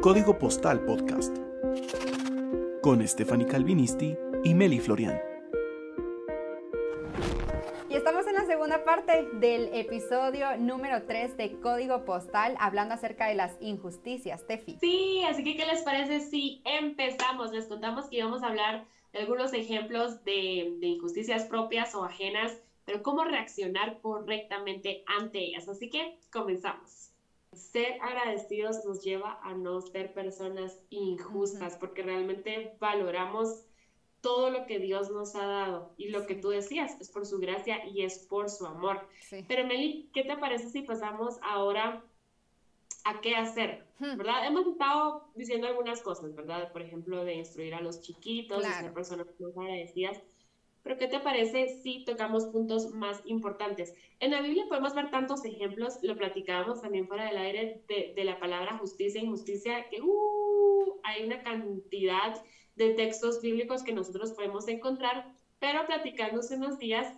Código Postal Podcast con Stephanie Calvinisti y Meli Florian. Y estamos en la segunda parte del episodio número 3 de Código Postal, hablando acerca de las injusticias. Tefi. Sí, así que ¿qué les parece si empezamos? Les contamos que íbamos a hablar de algunos ejemplos de, de injusticias propias o ajenas, pero cómo reaccionar correctamente ante ellas. Así que comenzamos ser agradecidos nos lleva a no ser personas injustas, porque realmente valoramos todo lo que Dios nos ha dado. Y lo que tú decías, es por su gracia y es por su amor. Pero Meli, ¿qué te parece si pasamos ahora a qué hacer? Hmm. ¿Verdad? Hemos estado diciendo algunas cosas, ¿verdad? Por ejemplo, de instruir a los chiquitos, de ser personas más agradecidas. Pero ¿qué te parece si tocamos puntos más importantes? En la Biblia podemos ver tantos ejemplos, lo platicábamos también fuera del aire, de, la palabra justicia e injusticia, que uh, hay una cantidad de textos bíblicos que nosotros podemos encontrar, pero platicando hace unos días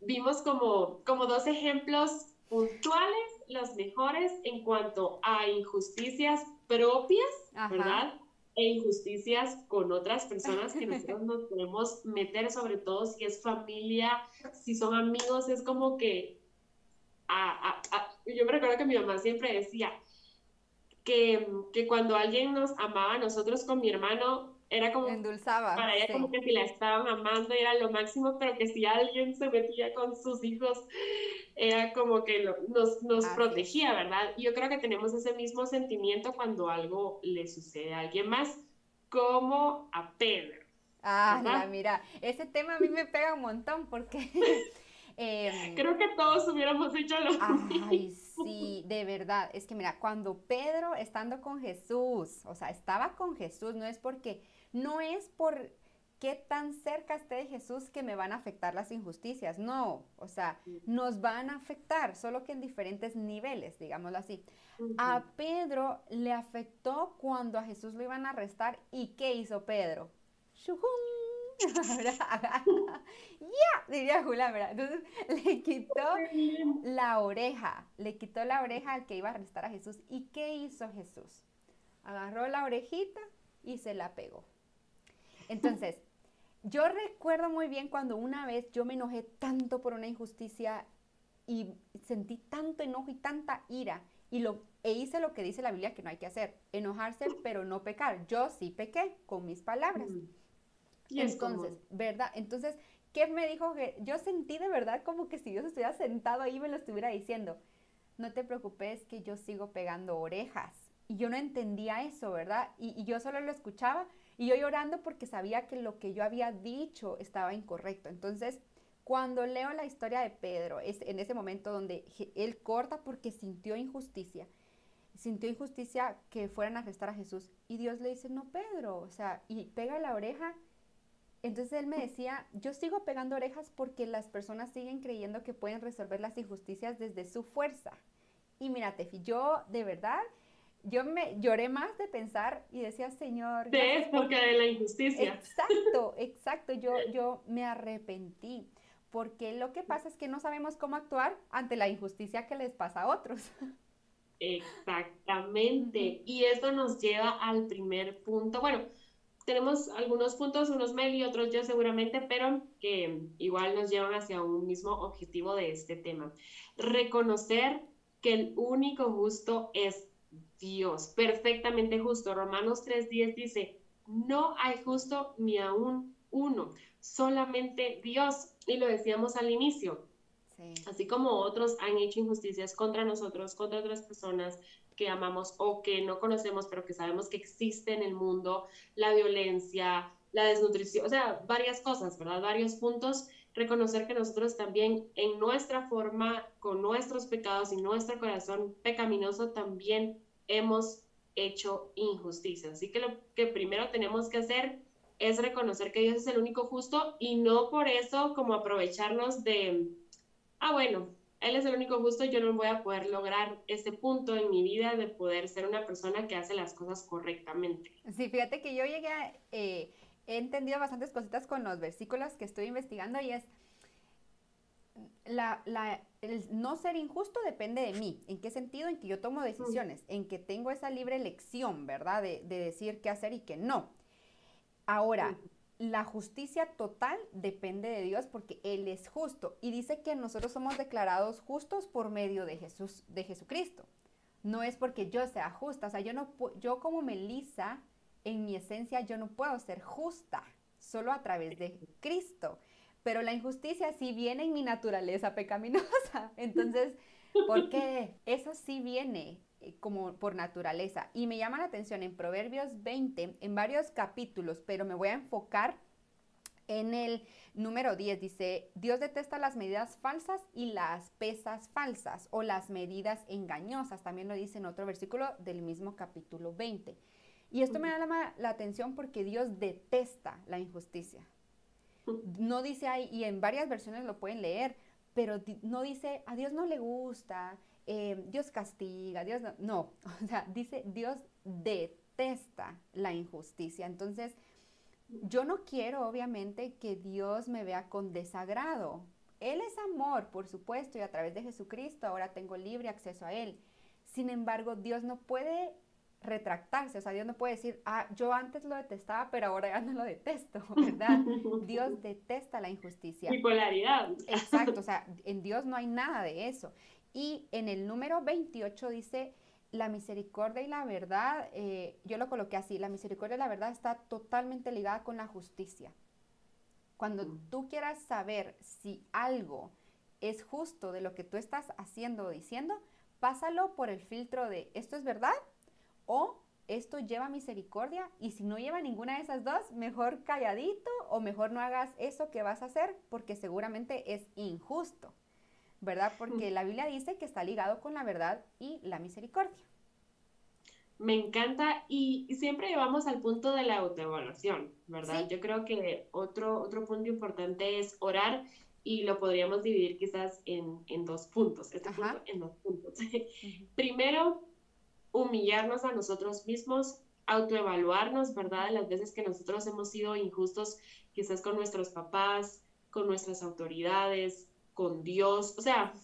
vimos como, como dos ejemplos puntuales, los mejores en cuanto a injusticias propias, ¿verdad? E injusticias con otras personas que nosotros nos podemos meter, sobre todo si es familia, si son amigos, es como que, yo me recuerdo que mi mamá siempre decía que, que cuando alguien nos amaba a nosotros con mi hermano, era como endulzaba para ella como que si la estaban amando era lo máximo pero que si alguien se metía con sus hijos era como que nos, nos protegía verdad yo creo que tenemos ese mismo sentimiento cuando algo le sucede a alguien más como a Pedro ah mira ese tema a mí me pega un montón porque em, creo que todos hubiéramos hecho lo ay sí de verdad es que mira cuando Pedro estando con Jesús o sea estaba con Jesús no es porque no es por qué tan cerca esté de Jesús que me van a afectar las injusticias. No, o sea, nos van a afectar, solo que en diferentes niveles, digámoslo así. A Pedro le afectó cuando a Jesús lo iban a arrestar. ¿Y qué hizo Pedro? ya, diría Julián, ¿verdad? Entonces le quitó la oreja, le quitó la oreja al que iba a arrestar a Jesús. ¿Y qué hizo Jesús? Agarró la orejita y se la pegó. Entonces, yo recuerdo muy bien cuando una vez yo me enojé tanto por una injusticia y sentí tanto enojo y tanta ira y lo e hice lo que dice la Biblia que no hay que hacer, enojarse pero no pecar. Yo sí pequé con mis palabras. Mm. Y Entonces, ¿verdad? Entonces, ¿qué me dijo? Que yo sentí de verdad como que si Dios estuviera sentado ahí me lo estuviera diciendo. No te preocupes que yo sigo pegando orejas. Y yo no entendía eso, ¿verdad? Y, y yo solo lo escuchaba y yo llorando porque sabía que lo que yo había dicho estaba incorrecto. Entonces, cuando leo la historia de Pedro, es en ese momento donde él corta porque sintió injusticia, sintió injusticia que fueran a arrestar a Jesús. Y Dios le dice, no, Pedro, o sea, y pega la oreja. Entonces él me decía, yo sigo pegando orejas porque las personas siguen creyendo que pueden resolver las injusticias desde su fuerza. Y mira, Tefi, yo de verdad yo me lloré más de pensar y decía, Señor. De porque de la injusticia. Exacto, exacto. Yo, yo me arrepentí. Porque lo que pasa es que no sabemos cómo actuar ante la injusticia que les pasa a otros. Exactamente. Y esto nos lleva al primer punto. Bueno, tenemos algunos puntos, unos Mel y otros yo seguramente, pero que igual nos llevan hacia un mismo objetivo de este tema. Reconocer que el único justo es Dios, perfectamente justo. Romanos 3:10 dice, no hay justo ni aún uno, solamente Dios. Y lo decíamos al inicio. Así como otros han hecho injusticias contra nosotros, contra otras personas que amamos o que no conocemos, pero que sabemos que existe en el mundo, la violencia, la desnutrición, o sea, varias cosas, ¿verdad? Varios puntos. Reconocer que nosotros también en nuestra forma, con nuestros pecados y nuestro corazón pecaminoso, también hemos hecho injusticia. Así que lo que primero tenemos que hacer es reconocer que Dios es el único justo y no por eso como aprovecharnos de, ah, bueno, Él es el único justo, yo no voy a poder lograr ese punto en mi vida de poder ser una persona que hace las cosas correctamente. Sí, fíjate que yo llegué, a, eh, he entendido bastantes cositas con los versículos que estoy investigando y es, la, el no ser injusto depende de mí. ¿En qué sentido? En que yo tomo decisiones, en que tengo esa libre elección, ¿verdad? De, decir qué hacer y qué no. Ahora, la justicia total depende de Dios porque Él es justo y dice que nosotros somos declarados justos por medio de Jesús, de Jesucristo. No es porque yo sea justa, o sea, yo no yo como Melissa en mi esencia yo no puedo ser justa, solo a través de Cristo. Pero la injusticia sí viene en mi naturaleza pecaminosa. Entonces, ¿por qué? Eso sí viene eh, como por naturaleza. Y me llama la atención en Proverbios 20, en varios capítulos, pero me voy a enfocar en el número 10. Dice, Dios detesta las medidas falsas y las pesas falsas o las medidas engañosas. También lo dice en otro versículo del mismo capítulo 20. Y esto me da la, atención porque Dios detesta la injusticia. No dice ahí, y en varias versiones lo pueden leer, pero no dice, a Dios no le gusta, eh, Dios castiga, Dios no, no, o sea, dice Dios detesta la injusticia. Entonces, yo no quiero, obviamente, que Dios me vea con desagrado. Él es amor, por supuesto, y a través de Jesucristo ahora tengo libre acceso a Él. Sin embargo, Dios no puede retractarse, o sea, Dios no puede decir, ah, yo antes lo detestaba, pero ahora ya no lo detesto, ¿verdad? Dios detesta la injusticia. Bipolaridad. Exacto, o sea, en Dios no hay nada de eso. Y en el número 28 dice, la misericordia y la verdad, eh, yo lo coloqué así, la misericordia y la verdad está totalmente ligada con la justicia. Cuando mm. tú quieras saber si algo es justo de lo que tú estás haciendo o diciendo, pásalo por el filtro de esto es verdad o esto lleva misericordia y si no lleva ninguna de esas dos, mejor calladito o mejor no hagas eso que vas a hacer porque seguramente es injusto. ¿verdad? Porque la Biblia dice que está ligado con la verdad y la misericordia. Me encanta y, siempre llevamos al punto de la autoevaluación, ¿verdad? Yo creo que otro, otro punto importante es orar y lo podríamos dividir quizás en, dos puntos, este punto en dos puntos. Primero, humillarnos a nosotros mismos, autoevaluarnos, ¿verdad? Las veces que nosotros hemos sido injustos quizás con nuestros papás, con nuestras autoridades, con Dios. O sea,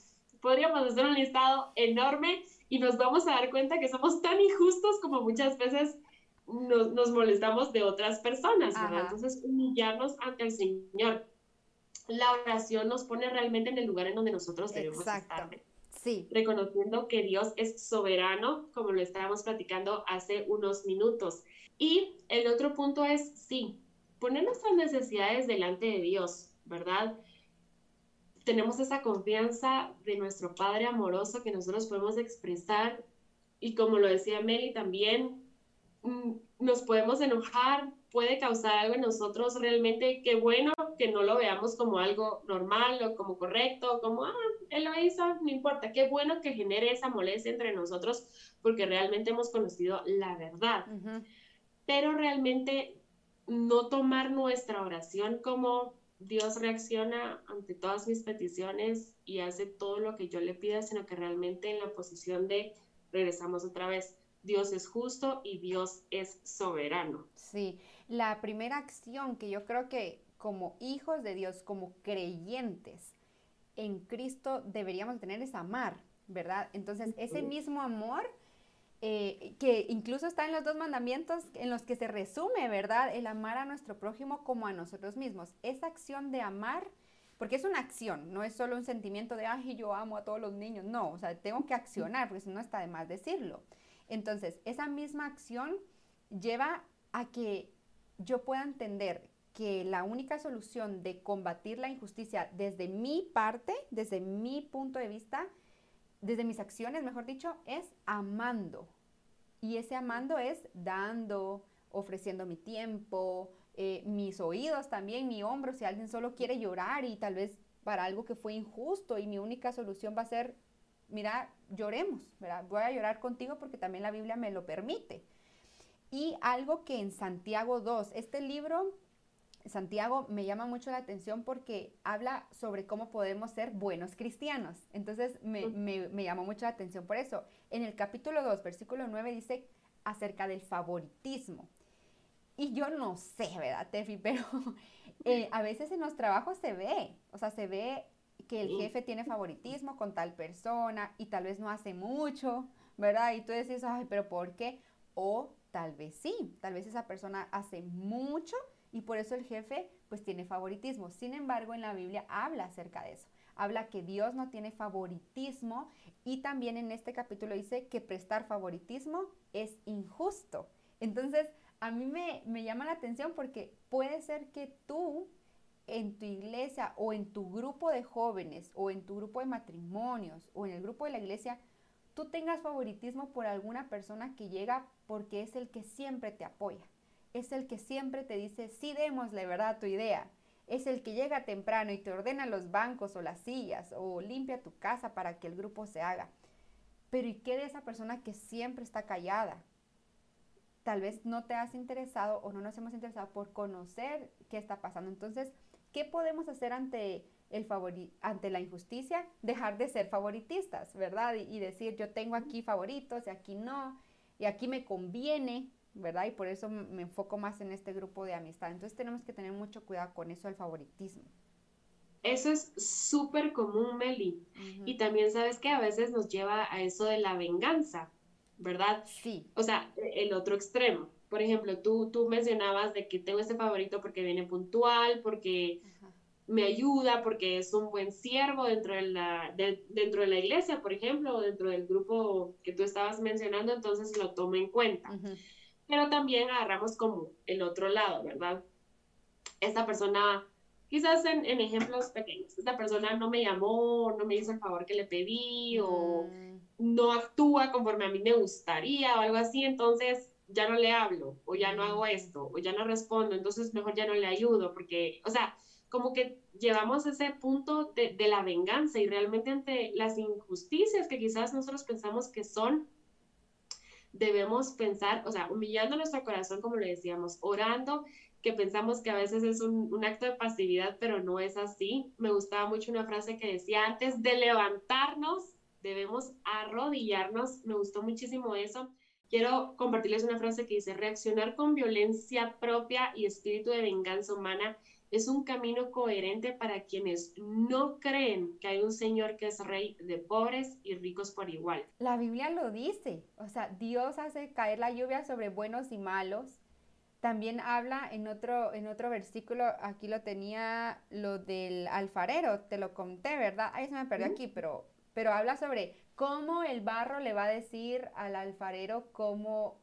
podríamos hacer un listado enorme y nos vamos a dar cuenta que somos tan injustos como muchas veces nos, molestamos de otras personas, ¿verdad? Entonces, humillarnos ante el Señor. La oración nos pone realmente en el lugar en donde nosotros debemos estar. Sí. Reconociendo que Dios es soberano, como lo estábamos platicando hace unos minutos. Y el otro punto es, sí, poner nuestras necesidades delante de Dios, ¿verdad? tenemos esa confianza de nuestro Padre amoroso que nosotros podemos expresar y como lo decía Meli también, mm, nos podemos enojar, puede causar algo en nosotros realmente, qué bueno que no lo veamos como algo normal o como correcto, como, ah, él lo hizo, no importa, qué bueno que genere esa molestia entre nosotros porque realmente hemos conocido la verdad. Pero realmente no tomar nuestra oración como Dios reacciona ante todas mis peticiones y hace todo lo que yo le pida, sino que realmente en la posición de regresamos otra vez. Dios es justo y Dios es soberano. Sí, la primera acción que yo creo que como hijos de Dios, como creyentes en Cristo deberíamos tener es amar, ¿verdad? Entonces, ese mismo amor eh, que incluso está en los dos mandamientos en los que se resume, ¿verdad? El amar a nuestro prójimo como a nosotros mismos. Esa acción de amar, porque es una acción, no es solo un sentimiento de, ay, yo amo a todos los niños, no, o sea, tengo que accionar, porque si no está de más decirlo. Entonces, esa misma acción lleva a que yo pueda entender que la única solución de combatir la injusticia desde mi parte, desde mi punto de vista, desde mis acciones, mejor dicho, es amando. Y ese amando es dando, ofreciendo mi tiempo, eh, mis oídos también, mi hombro, si alguien solo quiere llorar y tal vez para algo que fue injusto y mi única solución va a ser, mira, lloremos, ¿verdad? Voy a llorar contigo porque también la Biblia me lo permite. Y algo que en Santiago 2, este libro, Santiago me llama mucho la atención porque habla sobre cómo podemos ser buenos cristianos. Entonces me, me, me llamó mucho la atención por eso. En el capítulo 2, versículo 9 dice acerca del favoritismo. Y yo no sé, ¿verdad, Tefi? Pero eh, a veces en los trabajos se ve, o sea, se ve que el jefe tiene favoritismo con tal persona y tal vez no hace mucho, ¿verdad? Y tú decís, ay, pero ¿por qué? O tal vez sí, tal vez esa persona hace mucho y por eso el jefe pues tiene favoritismo. Sin embargo, en la Biblia habla acerca de eso. Habla que Dios no tiene favoritismo y también en este capítulo dice que prestar favoritismo es injusto. Entonces, a mí me, me llama la atención porque puede ser que tú en tu iglesia o en tu grupo de jóvenes o en tu grupo de matrimonios o en el grupo de la iglesia, tú tengas favoritismo por alguna persona que llega porque es el que siempre te apoya, es el que siempre te dice, sí, démosle verdad tu idea, es el que llega temprano y te ordena los bancos o las sillas o limpia tu casa para que el grupo se haga. Pero ¿y qué de esa persona que siempre está callada? Tal vez no te has interesado o no nos hemos interesado por conocer qué está pasando. Entonces, ¿qué podemos hacer ante, el ante la injusticia? Dejar de ser favoritistas, ¿verdad? y decir, yo tengo aquí favoritos y aquí no, y aquí me conviene, ¿verdad? Y por eso me enfoco más en este grupo de amistad. Entonces tenemos que tener mucho cuidado con eso del favoritismo. Eso es súper común, Meli. Y también sabes que a veces nos lleva a eso de la venganza, ¿verdad? Sí. O sea, el otro extremo. Por ejemplo, tú, tú mencionabas de que tengo este favorito porque viene puntual, porque me ayuda, porque es un buen siervo dentro de, la, dentro de la iglesia, por ejemplo, o dentro del grupo que tú estabas mencionando, entonces lo tomo en cuenta. Pero también agarramos como el otro lado, ¿verdad? Esta persona, quizás en, ejemplos pequeños, esta persona no me llamó, no me hizo el favor que le pedí o no actúa conforme a mí me gustaría o algo así, entonces ya no le hablo o ya no hago esto o ya no respondo, entonces mejor ya no le ayudo porque, o sea, como que llevamos ese punto de, de la venganza y realmente ante las injusticias que quizás nosotros pensamos que son, debemos pensar, o sea, humillando nuestro corazón, como le decíamos, orando, que pensamos que a veces es un, acto de pasividad, pero no es así. Me gustaba mucho una frase que decía, antes de levantarnos, debemos arrodillarnos. Me gustó muchísimo eso. Quiero compartirles una frase que dice, reaccionar con violencia propia y espíritu de venganza humana es un camino coherente para quienes no creen que hay un Señor que es rey de pobres y ricos por igual. La Biblia lo dice, o sea, Dios hace caer la lluvia sobre buenos y malos. También habla en otro, en otro versículo, aquí lo tenía lo del alfarero, te lo conté, ¿verdad? Ahí se me perdió aquí, pero, pero habla sobre cómo el barro le va a decir al alfarero cómo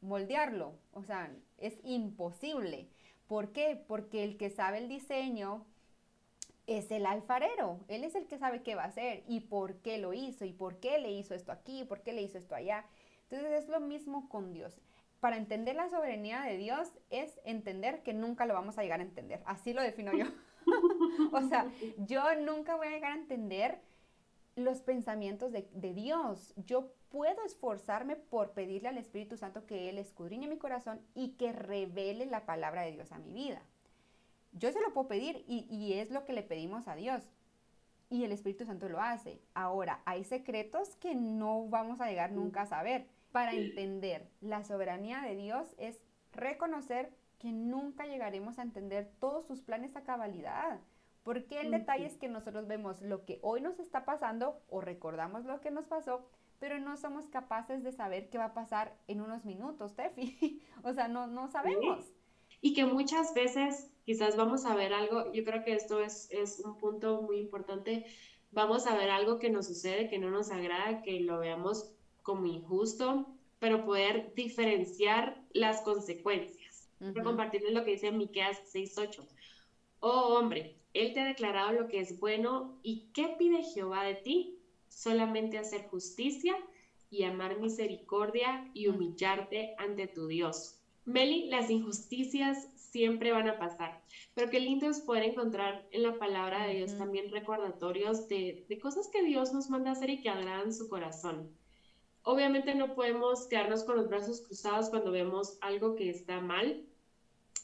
moldearlo. O sea, es imposible. ¿Por qué? Porque el que sabe el diseño es el alfarero. Él es el que sabe qué va a hacer y por qué lo hizo y por qué le hizo esto aquí, por qué le hizo esto allá. Entonces es lo mismo con Dios. Para entender la soberanía de Dios es entender que nunca lo vamos a llegar a entender. Así lo defino yo. o sea, yo nunca voy a llegar a entender los pensamientos de, de Dios. Yo puedo esforzarme por pedirle al Espíritu Santo que Él escudriñe mi corazón y que revele la palabra de Dios a mi vida. Yo se lo puedo pedir y, es lo que le pedimos a Dios. Y el Espíritu Santo lo hace. Ahora, hay secretos que no vamos a llegar nunca a saber. Para entender la soberanía de Dios es reconocer que nunca llegaremos a entender todos sus planes a cabalidad. Porque el detalle es que nosotros vemos lo que hoy nos está pasando o recordamos lo que nos pasó, pero no somos capaces de saber qué va a pasar en unos minutos, Tefi. o sea, no, no sabemos. Y que muchas veces quizás vamos a ver algo, yo creo que esto es, es un punto muy importante, vamos a ver algo que nos sucede, que no nos agrada, que lo veamos como injusto, pero poder diferenciar las consecuencias. Quiero compartirles lo que dice Miqueas 6.8. Oh hombre, él te ha declarado lo que es bueno y qué pide Jehová de ti, solamente hacer justicia y amar misericordia y humillarte ante tu Dios. Meli, las injusticias siempre van a pasar, pero qué lindo es poder encontrar en la palabra de Dios también recordatorios de, de cosas que Dios nos manda hacer y que agradan su corazón. Obviamente no podemos quedarnos con los brazos cruzados cuando vemos algo que está mal.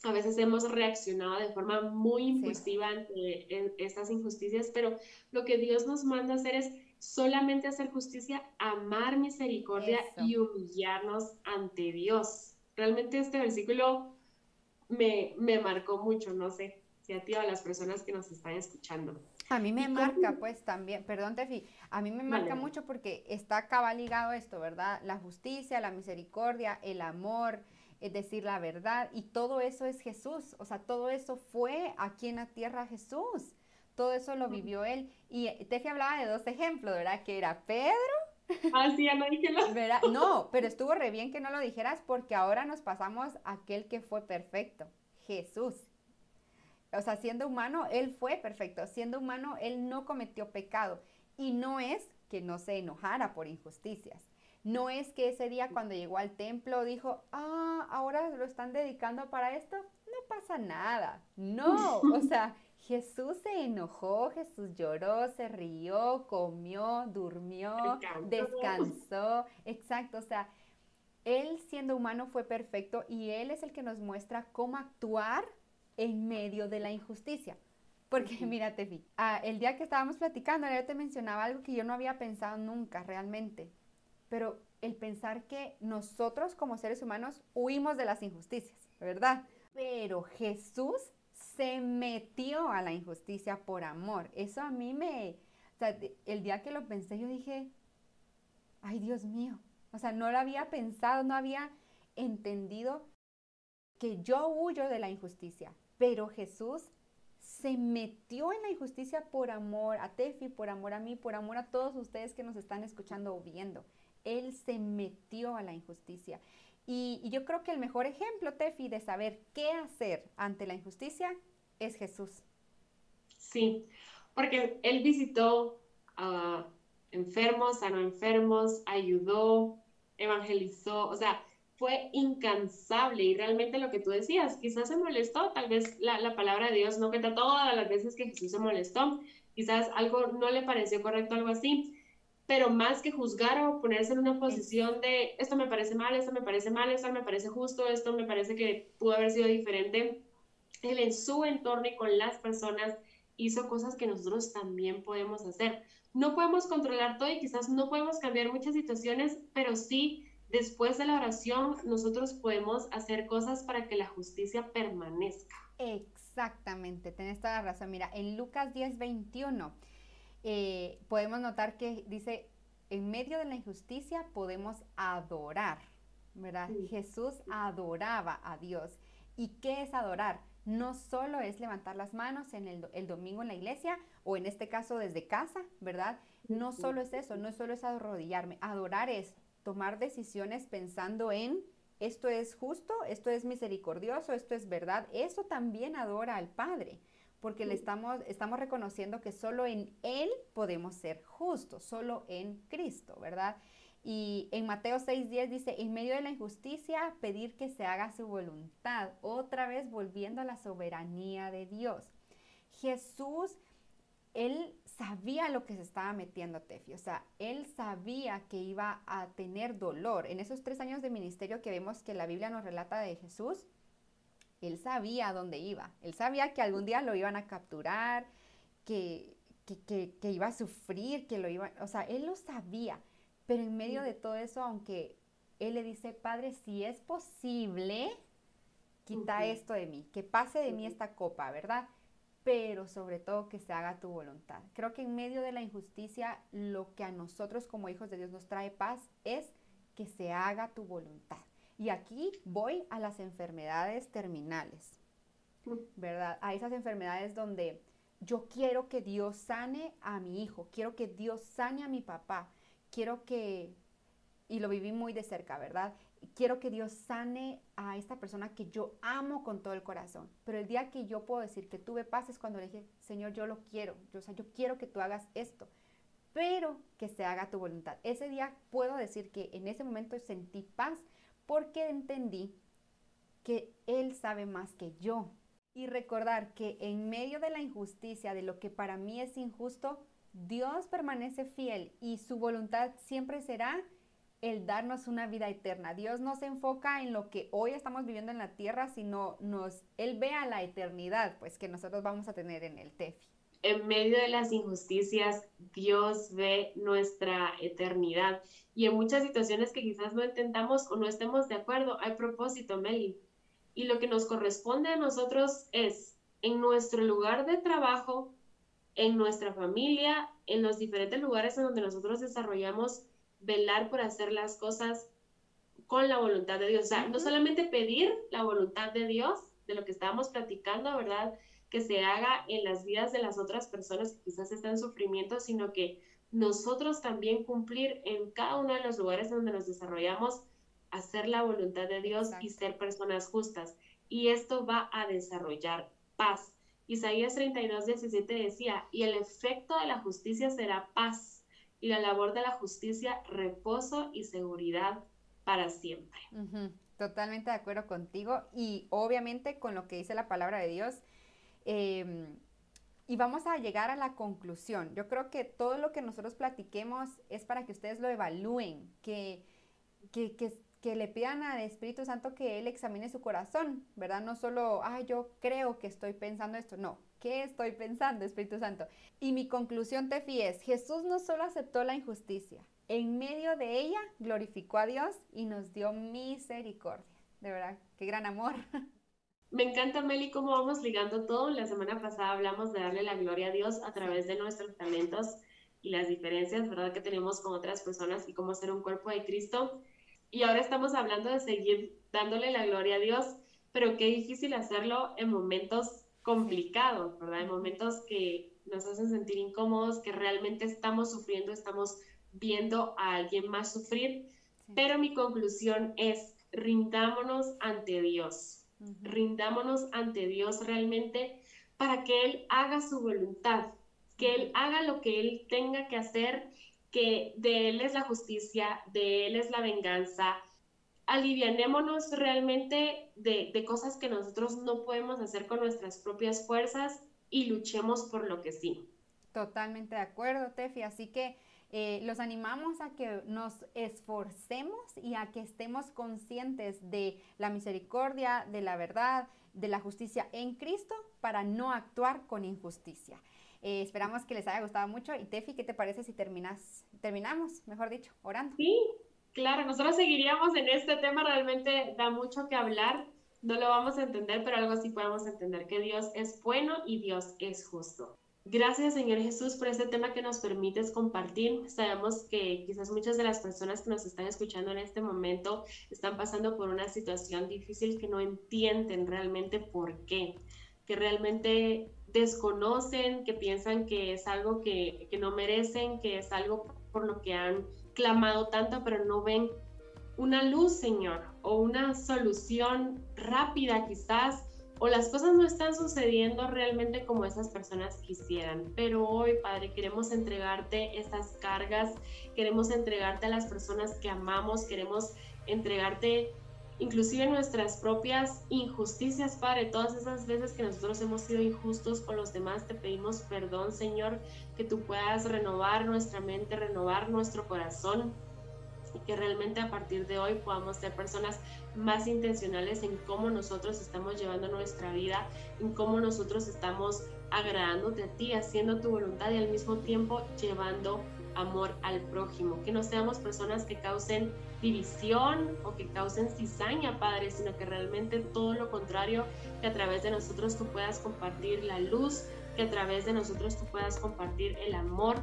A veces hemos reaccionado de forma muy impulsiva ante estas injusticias, pero lo que Dios nos manda hacer es solamente hacer justicia, amar misericordia y humillarnos ante Dios. Realmente este versículo me, me marcó mucho, no sé si a ti o a las personas que nos están escuchando. A mí me marca, pues también, perdón, Tefi, a mí me marca mucho porque está acá ligado esto, ¿verdad? La justicia, la misericordia, el amor, es decir, la verdad, y todo eso es Jesús, o sea, todo eso fue aquí en la tierra Jesús, todo eso lo vivió él. Y Tefi hablaba de dos ejemplos, ¿verdad? Que era Pedro. Ah, sí, ya no dije ¿verdad? No, pero estuvo re bien que no lo dijeras porque ahora nos pasamos a aquel que fue perfecto, Jesús o sea, siendo humano, él fue perfecto. Siendo humano, él no cometió pecado. Y no es que no se enojara por injusticias. No es que ese día cuando llegó al templo dijo, ah, ahora lo están dedicando para esto. No pasa nada. No, o sea, Jesús se enojó, Jesús lloró, se rió, comió, durmió, descansó. Exacto, o sea, él siendo humano fue perfecto y él es el que nos muestra cómo actuar en medio de la injusticia. Porque mira, Tefi, ah, el día que estábamos platicando, yo te mencionaba algo que yo no había pensado nunca realmente, pero el pensar que nosotros como seres humanos huimos de las injusticias, ¿verdad? Pero Jesús se metió a la injusticia por amor. Eso a mí me, o sea, el día que lo pensé yo dije, ay Dios mío, o sea, no lo había pensado, no había entendido que yo huyo de la injusticia, pero Jesús se metió en la injusticia por amor a Tefi, por amor a mí, por amor a todos ustedes que nos están escuchando o viendo. Él se metió a la injusticia. Y, yo creo que el mejor ejemplo, Tefi, de saber qué hacer ante la injusticia es Jesús. Sí, porque Él visitó a enfermos, a no enfermos, ayudó, evangelizó, o sea, fue incansable y realmente lo que tú decías, quizás se molestó, tal vez la, palabra de Dios no cuenta todas las veces que Jesús se molestó, quizás algo no le pareció correcto, algo así, pero más que juzgar o ponerse en una posición de esto me parece mal, esto me parece mal, esto me parece justo, esto me parece que pudo haber sido diferente, él en su entorno y con las personas hizo cosas que nosotros también podemos hacer. No podemos controlar todo y quizás no podemos cambiar muchas situaciones, pero sí después de la oración nosotros podemos hacer cosas para que la justicia permanezca. Exactamente, tenés toda la razón. Mira, en Lucas 10, 21 eh, podemos notar que dice, en medio de la injusticia podemos adorar, ¿verdad? Jesús adoraba a Dios. ¿Y qué es adorar? No solo es levantar las manos en el, el domingo en la iglesia o en este caso desde casa, ¿verdad? No solo es eso, no solo es arrodillarme. Adorar es tomar decisiones pensando en esto es justo, esto es misericordioso, esto es verdad. Eso también adora al Padre, porque le estamos, estamos reconociendo que solo en Él podemos ser justos, solo en Cristo, ¿verdad? Y en Mateo 6:10 dice, en medio de la injusticia, pedir que se haga su voluntad, otra vez volviendo a la soberanía de Dios. Jesús él sabía lo que se estaba metiendo Tefi, o sea, él sabía que iba a tener dolor. En esos tres años de ministerio que vemos que la Biblia nos relata de Jesús, él sabía dónde iba, él sabía que algún día lo iban a capturar, que, que, que, iba a sufrir, que lo iba, o sea, él lo sabía, pero en medio de todo eso, aunque él le dice, Padre, si es posible, quita esto de mí, que pase de mí esta copa, ¿verdad? pero sobre todo que se haga tu voluntad. Creo que en medio de la injusticia lo que a nosotros como hijos de Dios nos trae paz es que se haga tu voluntad. Y aquí voy a las enfermedades terminales, ¿verdad? A esas enfermedades donde yo quiero que Dios sane a mi hijo, quiero que Dios sane a mi papá, quiero que, y lo viví muy de cerca, ¿verdad? quiero que Dios sane a esta persona que yo amo con todo el corazón. Pero el día que yo puedo decir que tuve paz es cuando le dije, Señor, yo lo quiero. Yo, o sea, yo quiero que tú hagas esto, pero que se haga tu voluntad. Ese día puedo decir que en ese momento sentí paz porque entendí que Él sabe más que yo. Y recordar que en medio de la injusticia, de lo que para mí es injusto, Dios permanece fiel y su voluntad siempre será el darnos una vida eterna. Dios no se enfoca en lo que hoy estamos viviendo en la tierra, sino nos, Él ve a la eternidad, pues que nosotros vamos a tener en el TEFI. En medio de las injusticias, Dios ve nuestra eternidad. Y en muchas situaciones que quizás no entendamos o no estemos de acuerdo, hay propósito, Meli. Y lo que nos corresponde a nosotros es, en nuestro lugar de trabajo, en nuestra familia, en los diferentes lugares en donde nosotros desarrollamos, velar por hacer las cosas con la voluntad de Dios. O sea, no solamente pedir la voluntad de Dios, de lo que estábamos platicando, ¿verdad? Que se haga en las vidas de las otras personas que quizás están en sufrimiento, sino que nosotros también cumplir en cada uno de los lugares donde nos desarrollamos, hacer la voluntad de Dios y ser personas justas. Y esto va a desarrollar paz. Isaías 32, 17 decía, y el efecto de la justicia será paz, y la labor de la justicia reposo y seguridad para siempre. Totalmente de acuerdo contigo y obviamente con lo que dice la palabra de Dios. Em, y vamos a llegar a la conclusión. Yo creo que todo lo que nosotros platiquemos es para que ustedes lo evalúen, que, que, que, le pidan al Espíritu Santo que Él examine su corazón, ¿verdad? No solo, ah, yo creo que estoy pensando esto, no, ¿qué estoy pensando, Espíritu Santo? Y mi conclusión, Tefi, es, Jesús no solo aceptó la injusticia, en medio de ella glorificó a Dios y nos dio misericordia. De verdad, qué gran amor. Me encanta, Meli, cómo vamos ligando todo. La semana pasada hablamos de darle la gloria a Dios a través de nuestros talentos y las diferencias, ¿verdad?, que tenemos con otras personas y cómo ser un cuerpo de Cristo. Y ahora estamos hablando de seguir dándole la gloria a Dios, pero qué difícil hacerlo en momentos complicados, ¿verdad? En momentos que nos hacen sentir incómodos, que realmente estamos sufriendo, estamos viendo a alguien más sufrir. Pero mi conclusión es, rindámonos ante Dios, rindámonos ante Dios realmente para que Él haga su voluntad, que Él haga lo que Él tenga que hacer que de Él es la justicia, de Él es la venganza. Alivianémonos realmente de, de cosas que nosotros no podemos hacer con nuestras propias fuerzas y luchemos por lo que sí. Totalmente de acuerdo, Tefi. Así que eh, los animamos a que nos esforcemos y a que estemos conscientes de la misericordia, de la verdad, de la justicia en Cristo para no actuar con injusticia. Eh, esperamos que les haya gustado mucho. Y Tefi, ¿qué te parece si terminas, terminamos, mejor dicho, orando? Sí, claro, nosotros seguiríamos en este tema, realmente da mucho que hablar. No lo vamos a entender, pero algo sí podemos entender, que Dios es bueno y Dios es justo. Gracias, Señor Jesús, por este tema que nos permites compartir. Sabemos que quizás muchas de las personas que nos están escuchando en este momento están pasando por una situación difícil que no entienden realmente por qué, que realmente desconocen, que piensan que es algo que, no merecen, que es algo por lo que han clamado tanto, pero no ven una luz, Señor, o una solución rápida quizás, o las cosas no están sucediendo realmente como esas personas quisieran. Pero hoy, Padre, queremos entregarte estas cargas, queremos entregarte a las personas que amamos, queremos entregarte inclusive nuestras propias injusticias, Padre, todas esas veces que nosotros hemos sido injustos con los demás, te pedimos perdón, Señor, que tú puedas renovar nuestra mente, renovar nuestro corazón y que realmente a partir de hoy podamos ser personas más intencionales en cómo nosotros estamos llevando nuestra vida, en cómo nosotros estamos agradándote a ti, haciendo tu voluntad y al mismo tiempo llevando amor al prójimo, que no seamos personas que causen división o que causen cizaña, Padre, sino que realmente todo lo contrario, que a través de nosotros tú puedas compartir la luz, que a través de nosotros tú puedas compartir el amor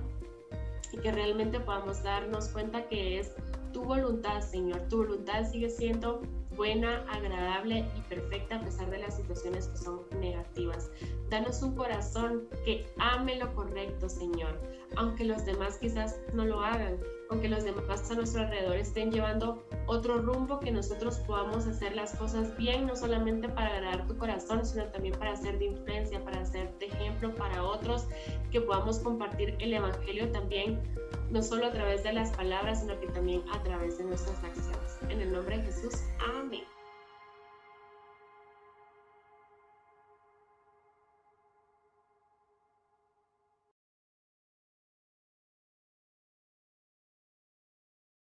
y que realmente podamos darnos cuenta que es tu voluntad, Señor. Tu voluntad sigue siendo buena, agradable y perfecta a pesar de las situaciones que son negativas. Danos un corazón que ame lo correcto, Señor, aunque los demás quizás no lo hagan, aunque los demás a nuestro alrededor estén llevando otro rumbo, que nosotros podamos hacer las cosas bien, no solamente para agradar tu corazón, sino también para ser de influencia, para ser de ejemplo para otros, que podamos compartir el Evangelio también, no solo a través de las palabras, sino que también a través de nuestras acciones. En el nombre de Jesús, amén.